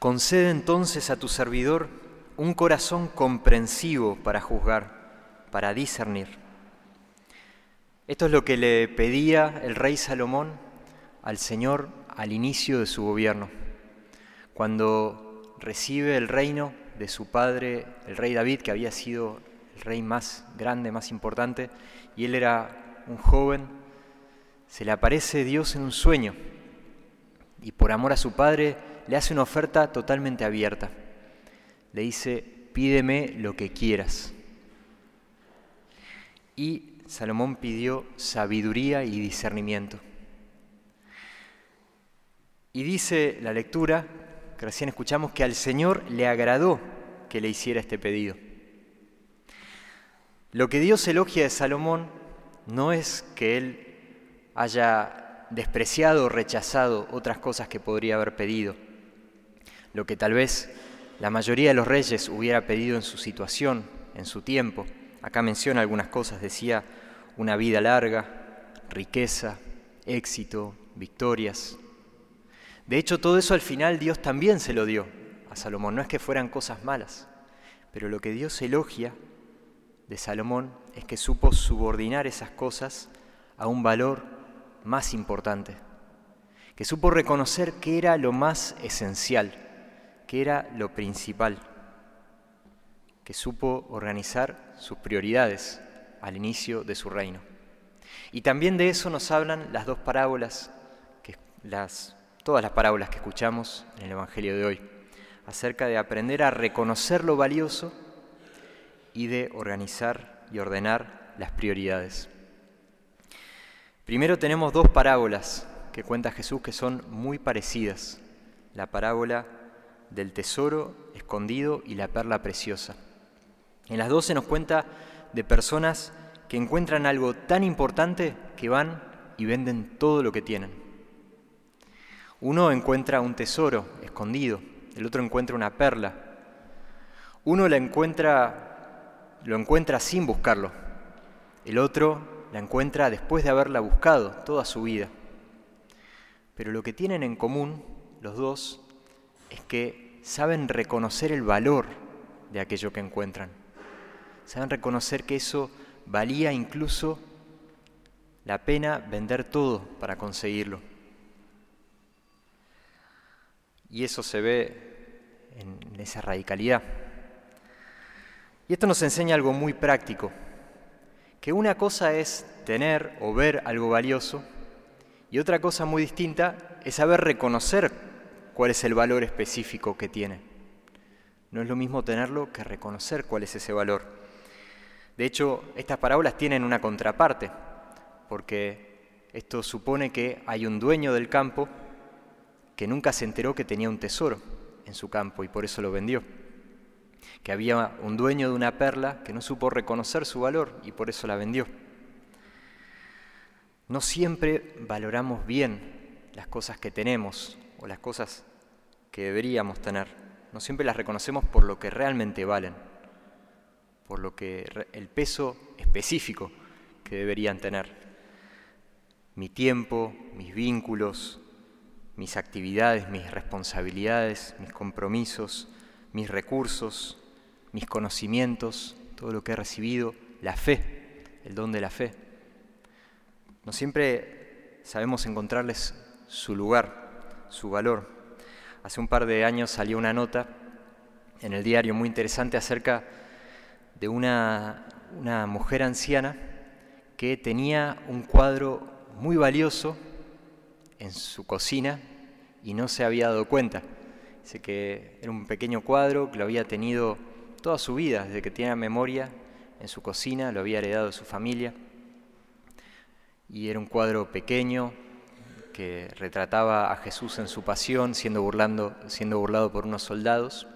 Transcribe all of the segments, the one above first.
Concede entonces a tu servidor un corazón comprensivo para juzgar, para discernir. Esto es lo que le pedía el rey Salomón al Señor al inicio de su gobierno, cuando recibe el reino de su padre, el rey David, que había sido el rey más grande, más importante, y él era un joven, se le aparece Dios en un sueño y por amor a su padre le hace una oferta totalmente abierta. Le dice, pídeme lo que quieras. Y Salomón pidió sabiduría y discernimiento. Y dice la lectura, que recién escuchamos, que al Señor le agradó que le hiciera este pedido. Lo que Dios elogia de Salomón no es que él haya despreciado o rechazado otras cosas que podría haber pedido, lo que tal vez la mayoría de los reyes hubiera pedido en su situación, en su tiempo. Acá menciona algunas cosas, decía una vida larga, riqueza, éxito, victorias. De hecho, todo eso al final Dios también se lo dio a Salomón, no es que fueran cosas malas, pero lo que Dios elogia de Salomón es que supo subordinar esas cosas a un valor más importante, que supo reconocer que era lo más esencial, que era lo principal, que supo organizar sus prioridades al inicio de su reino. Y también de eso nos hablan las dos parábolas, que las, todas las parábolas que escuchamos en el Evangelio de hoy, acerca de aprender a reconocer lo valioso y de organizar y ordenar las prioridades. Primero tenemos dos parábolas que cuenta Jesús que son muy parecidas. La parábola del tesoro escondido y la perla preciosa. En las dos se nos cuenta de personas que encuentran algo tan importante que van y venden todo lo que tienen. Uno encuentra un tesoro escondido, el otro encuentra una perla. Uno la encuentra, lo encuentra sin buscarlo, el otro la encuentra después de haberla buscado toda su vida. Pero lo que tienen en común los dos es que saben reconocer el valor de aquello que encuentran. Saben reconocer que eso valía incluso la pena vender todo para conseguirlo. Y eso se ve en esa radicalidad. Y esto nos enseña algo muy práctico, que una cosa es tener o ver algo valioso y otra cosa muy distinta es saber reconocer cuál es el valor específico que tiene. No es lo mismo tenerlo que reconocer cuál es ese valor. De hecho, estas parábolas tienen una contraparte, porque esto supone que hay un dueño del campo que nunca se enteró que tenía un tesoro en su campo y por eso lo vendió. Que había un dueño de una perla que no supo reconocer su valor y por eso la vendió. No siempre valoramos bien las cosas que tenemos o las cosas que deberíamos tener. No siempre las reconocemos por lo que realmente valen, por lo que el peso específico que deberían tener. Mi tiempo, mis vínculos, mis actividades, mis responsabilidades, mis compromisos, mis recursos, mis conocimientos, todo lo que he recibido, la fe, el don de la fe. No siempre sabemos encontrarles su lugar, su valor. Hace un par de años salió una nota en el diario muy interesante acerca de una, una mujer anciana que tenía un cuadro muy valioso en su cocina y no se había dado cuenta. Dice que era un pequeño cuadro que lo había tenido toda su vida, desde que tenía memoria en su cocina, lo había heredado de su familia. Y era un cuadro pequeño, que retrataba a Jesús en su pasión, siendo, burlando, siendo burlado por unos soldados.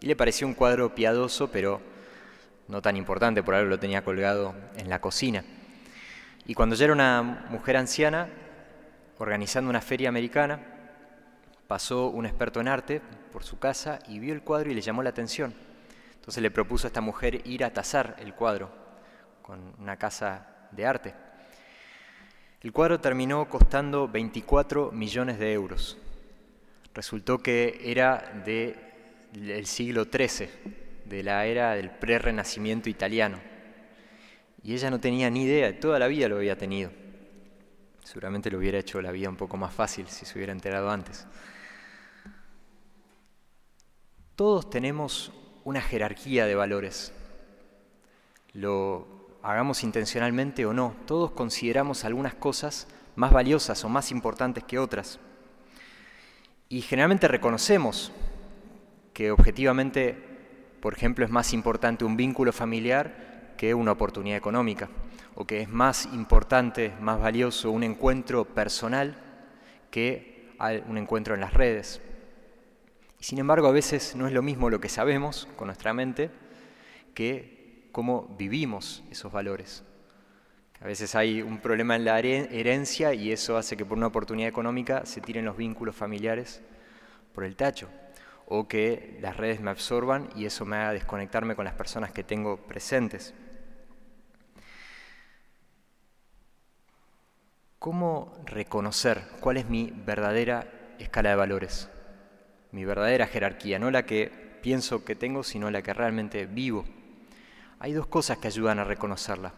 Y le pareció un cuadro piadoso, pero no tan importante, por algo lo tenía colgado en la cocina. Y cuando ya era una mujer anciana, organizando una feria americana, pasó un experto en arte por su casa y vio el cuadro y le llamó la atención. Entonces le propuso a esta mujer ir a tasar el cuadro con una casa de arte. El cuadro terminó costando 24 millones de euros. resultó que era del siglo XIII, de la era del pre-renacimiento italiano. Y ella no tenía ni idea, toda la vida lo había tenido. Seguramente lo hubiera hecho la vida un poco más fácil si se hubiera enterado antes. Todos tenemos una jerarquía de valores. Lo hagamos intencionalmente o no, todos consideramos algunas cosas más valiosas o más importantes que otras. Y generalmente reconocemos que objetivamente, por ejemplo, es más importante un vínculo familiar que una oportunidad económica, o que es más importante, más valioso un encuentro personal que un encuentro en las redes. Sin embargo, a veces no es lo mismo lo que sabemos con nuestra mente que cómo vivimos esos valores. A veces hay un problema en la herencia y eso hace que por una oportunidad económica se tiren los vínculos familiares por el tacho o que las redes me absorban y eso me haga desconectarme con las personas que tengo presentes. ¿Cómo reconocer cuál es mi verdadera escala de valores? mi verdadera jerarquía, no la que pienso que tengo, sino la que realmente vivo. Hay dos cosas que ayudan a reconocerla.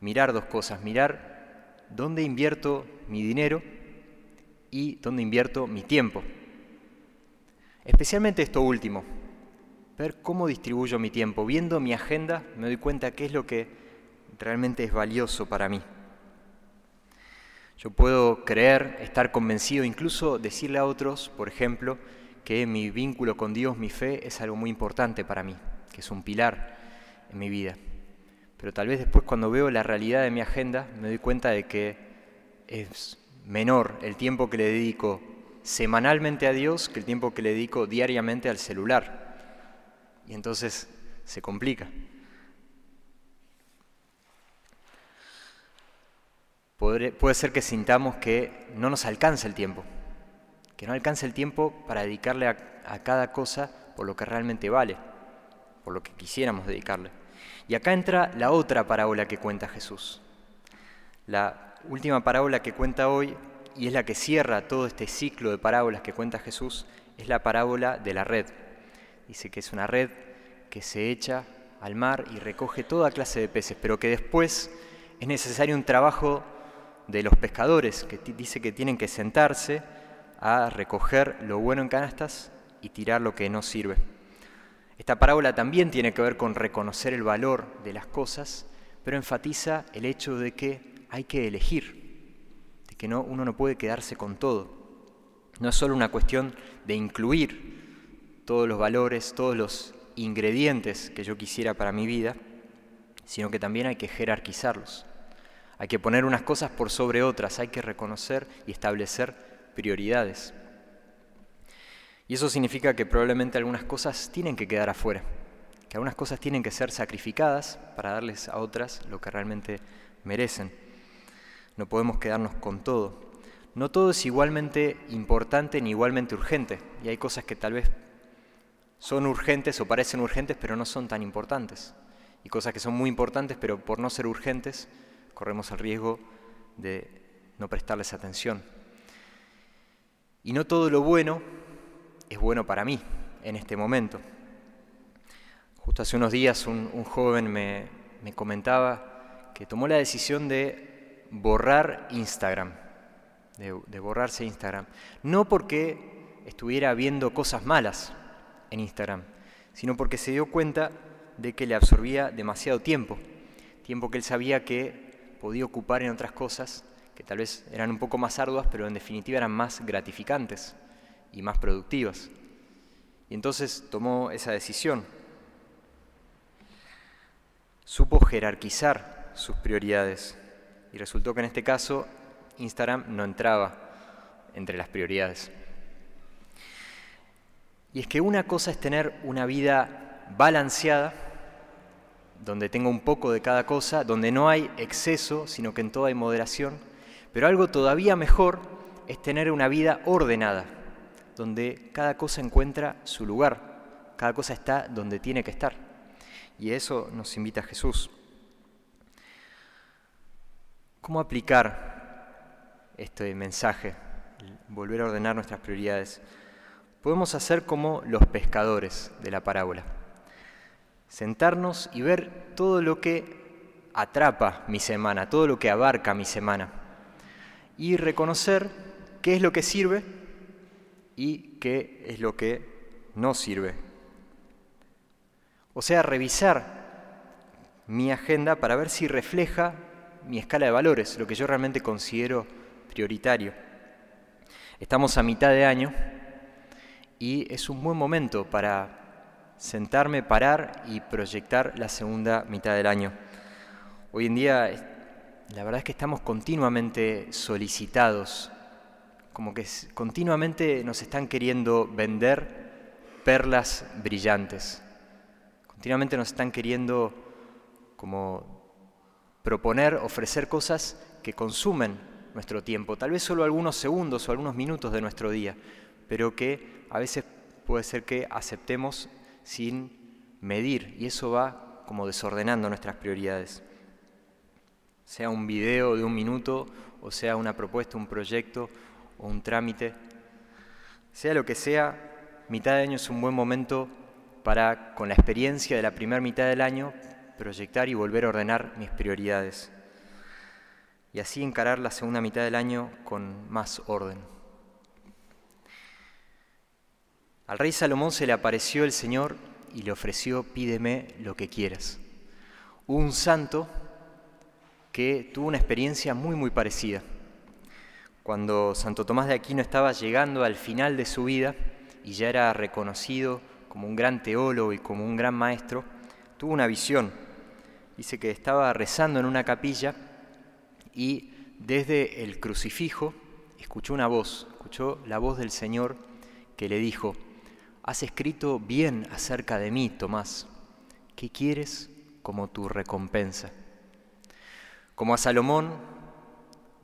Mirar dos cosas, mirar dónde invierto mi dinero y dónde invierto mi tiempo. Especialmente esto último, ver cómo distribuyo mi tiempo. Viendo mi agenda me doy cuenta qué es lo que realmente es valioso para mí. Yo puedo creer, estar convencido, incluso decirle a otros, por ejemplo, que mi vínculo con Dios, mi fe, es algo muy importante para mí, que es un pilar en mi vida. Pero tal vez después cuando veo la realidad de mi agenda me doy cuenta de que es menor el tiempo que le dedico semanalmente a Dios que el tiempo que le dedico diariamente al celular. Y entonces se complica. puede ser que sintamos que no nos alcanza el tiempo, que no alcance el tiempo para dedicarle a, cada cosa por lo que realmente vale, por lo que quisiéramos dedicarle. Y acá entra la otra parábola que cuenta Jesús. La última parábola que cuenta hoy, y es la que cierra todo este ciclo de parábolas que cuenta Jesús, es la parábola de la red. Dice que es una red que se echa al mar y recoge toda clase de peces, pero que después es necesario un trabajo de los pescadores, que dice que tienen que sentarse a recoger lo bueno en canastas y tirar lo que no sirve. Esta parábola también tiene que ver con reconocer el valor de las cosas, pero enfatiza el hecho de que hay que elegir, de que no, uno no puede quedarse con todo. No es solo una cuestión de incluir todos los valores, todos los ingredientes que yo quisiera para mi vida, sino que también hay que jerarquizarlos. Hay que poner unas cosas por sobre otras, hay que reconocer y establecer prioridades. Y eso significa que probablemente algunas cosas tienen que quedar afuera, que algunas cosas tienen que ser sacrificadas para darles a otras lo que realmente merecen. No podemos quedarnos con todo. No todo es igualmente importante ni igualmente urgente, y hay cosas que tal vez son urgentes o parecen urgentes, pero no son tan importantes. Y cosas que son muy importantes, pero por no ser urgentes, corremos el riesgo de no prestarles atención. Y no todo lo bueno es bueno para mí en este momento. Justo hace unos días un, joven me, comentaba que tomó la decisión de borrar Instagram, de, de borrarse Instagram. No porque estuviera viendo cosas malas en Instagram, sino porque se dio cuenta de que le absorbía demasiado tiempo, tiempo que él sabía que podía ocupar en otras cosas que tal vez eran un poco más arduas, pero en definitiva eran más gratificantes y más productivas. Y entonces tomó esa decisión. Supo jerarquizar sus prioridades y resultó que en este caso Instagram no entraba entre las prioridades. Y es que una cosa es tener una vida balanceada, donde tengo un poco de cada cosa, donde no hay exceso, sino que en todo hay moderación, pero algo todavía mejor es tener una vida ordenada, donde cada cosa encuentra su lugar, cada cosa está donde tiene que estar. Y eso nos invita Jesús. ¿Cómo aplicar este mensaje volver a ordenar nuestras prioridades, podemos hacer como los pescadores de la parábola. Sentarnos y ver todo lo que atrapa mi semana, todo lo que abarca mi semana. Y reconocer qué es lo que sirve y qué es lo que no sirve. O sea, revisar mi agenda para ver si refleja mi escala de valores, lo que yo realmente considero prioritario. Estamos a mitad de año y es un buen momento para sentarme, parar y proyectar la segunda mitad del año. Hoy en día la verdad es que estamos continuamente solicitados, como que continuamente nos están queriendo vender perlas brillantes, continuamente nos están queriendo como proponer, ofrecer cosas que consumen nuestro tiempo, tal vez solo algunos segundos o algunos minutos de nuestro día, pero que a veces puede ser que aceptemos sin medir y eso va como desordenando nuestras prioridades. Sea un video de un minuto o sea una propuesta, un proyecto o un trámite, sea lo que sea, mitad de año es un buen momento para, con la experiencia de la primera mitad del año, proyectar y volver a ordenar mis prioridades. Y así encarar la segunda mitad del año con más orden. Al rey Salomón se le apareció el Señor y le ofreció, pídeme lo que quieras. Un santo que tuvo una experiencia muy, muy parecida. Cuando Santo Tomás de Aquino estaba llegando al final de su vida y ya era reconocido como un gran teólogo y como un gran maestro, tuvo una visión. Dice que estaba rezando en una capilla y desde el crucifijo escuchó una voz, escuchó la voz del Señor que le dijo, Has escrito bien acerca de mí, Tomás. ¿Qué quieres como tu recompensa? Como a Salomón,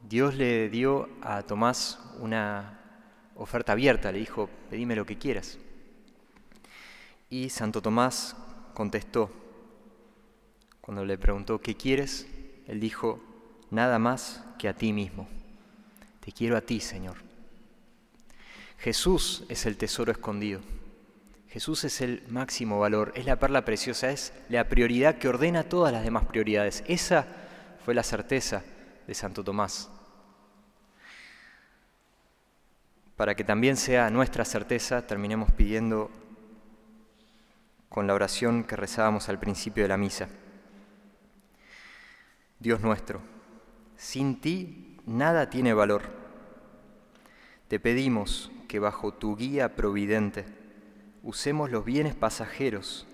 Dios le dio a Tomás una oferta abierta, le dijo, pedime lo que quieras. Y Santo Tomás contestó, cuando le preguntó, ¿qué quieres? Él dijo, nada más que a ti mismo. Te quiero a ti, Señor. Jesús es el tesoro escondido. Jesús es el máximo valor, es la perla preciosa, es la prioridad que ordena todas las demás prioridades. Esa fue la certeza de Santo Tomás. Para que también sea nuestra certeza, terminemos pidiendo con la oración que rezábamos al principio de la misa. Dios nuestro, sin ti nada tiene valor. Te pedimos que bajo tu guía providente, usemos los bienes pasajeros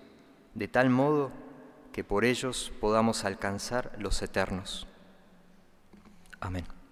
de tal modo que por ellos podamos alcanzar los eternos. Amén.